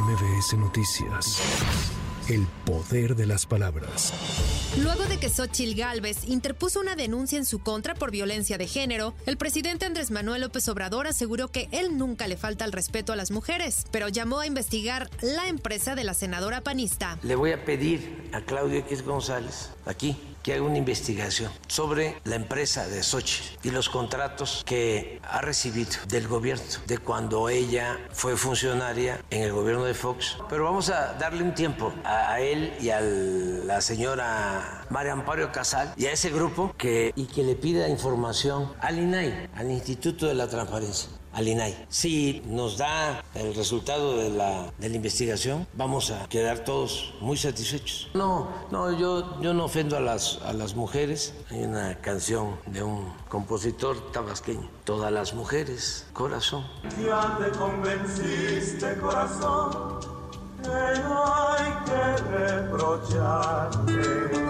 MBS Noticias. El poder de las palabras. Luego de que Xochitl Gálvez interpuso una denuncia en su contra por violencia de género, el presidente Andrés Manuel López Obrador aseguró que él nunca le falta el respeto a las mujeres, pero llamó a investigar la empresa de la senadora panista. Le voy a pedir a Claudio X González, aquí, que haga una investigación sobre la empresa de Sochi y los contratos que ha recibido del gobierno de cuando ella fue funcionaria en el gobierno de Fox. Pero vamos a darle un tiempo a, él y a la señora María Amparo Casal y a ese grupo que, y que le pida información al INAI, al Instituto de la Transparencia al INAI. Si nos da el resultado de la, de la investigación, vamos a quedar todos muy satisfechos. No, no, yo, yo no ofendo a las, a las mujeres. Hay una canción de un compositor tabasqueño. Todas las mujeres, corazón. Ya te convenciste, corazón, que no hay que reprocharte.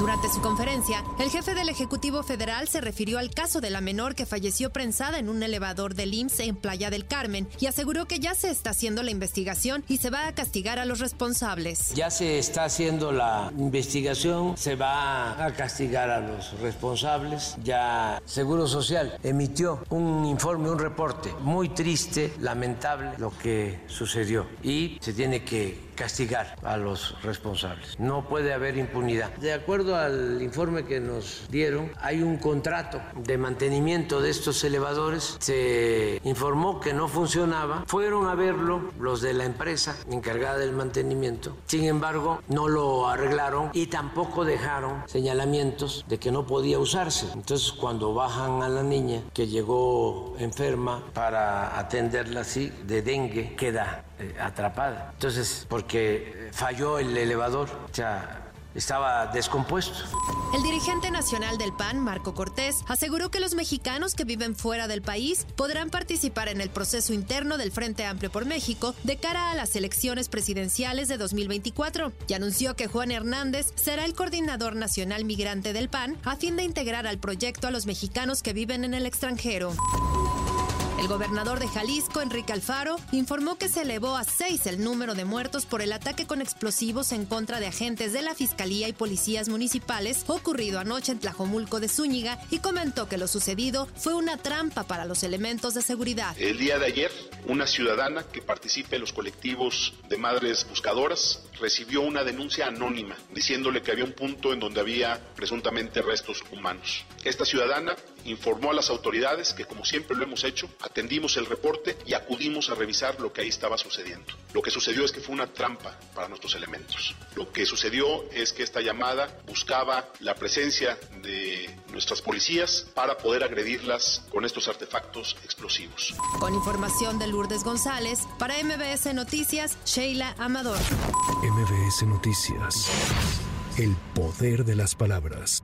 Durante su conferencia, el jefe del Ejecutivo Federal se refirió al caso de la menor que falleció prensada en un elevador del IMSS en Playa del Carmen y aseguró que ya se está haciendo la investigación y se va a castigar a los responsables. Ya se está haciendo la investigación, se va a castigar a los responsables. Ya Seguro Social emitió un informe, un reporte muy triste, lamentable lo que sucedió y se tiene que castigar a los responsables. No puede haber impunidad. De acuerdo al informe que nos dieron, hay un contrato de mantenimiento de estos elevadores. Se informó que no funcionaba. Fueron a verlo los de la empresa encargada del mantenimiento. Sin embargo, no lo arreglaron y tampoco dejaron señalamientos de que no podía usarse. Entonces, cuando bajan a la niña que llegó enferma para atenderla así de dengue, queda eh, atrapada. Entonces, porque falló el elevador, o sea, estaba descompuesto. El dirigente nacional del PAN, Marco Cortés, aseguró que los mexicanos que viven fuera del país podrán participar en el proceso interno del Frente Amplio por México de cara a las elecciones presidenciales de 2024 y anunció que Juan Hernández será el coordinador nacional migrante del PAN a fin de integrar al proyecto a los mexicanos que viven en el extranjero. El gobernador de Jalisco, Enrique Alfaro, informó que se elevó a seis el número de muertos por el ataque con explosivos en contra de agentes de la Fiscalía y policías municipales ocurrido anoche en Tlajomulco de Zúñiga y comentó que lo sucedido fue una trampa para los elementos de seguridad. El día de ayer, una ciudadana que participa en los colectivos de madres buscadoras recibió una denuncia anónima diciéndole que había un punto en donde había presuntamente restos humanos. Esta ciudadana informó a las autoridades que, como siempre lo hemos hecho, atendimos el reporte y acudimos a revisar lo que ahí estaba sucediendo. Lo que sucedió es que fue una trampa para nuestros elementos. Lo que sucedió es que esta llamada buscaba la presencia de nuestras policías para poder agredirlas con estos artefactos explosivos. Con información de Lourdes González, para MBS Noticias, Sheila Amador. MBS Noticias. El poder de las palabras.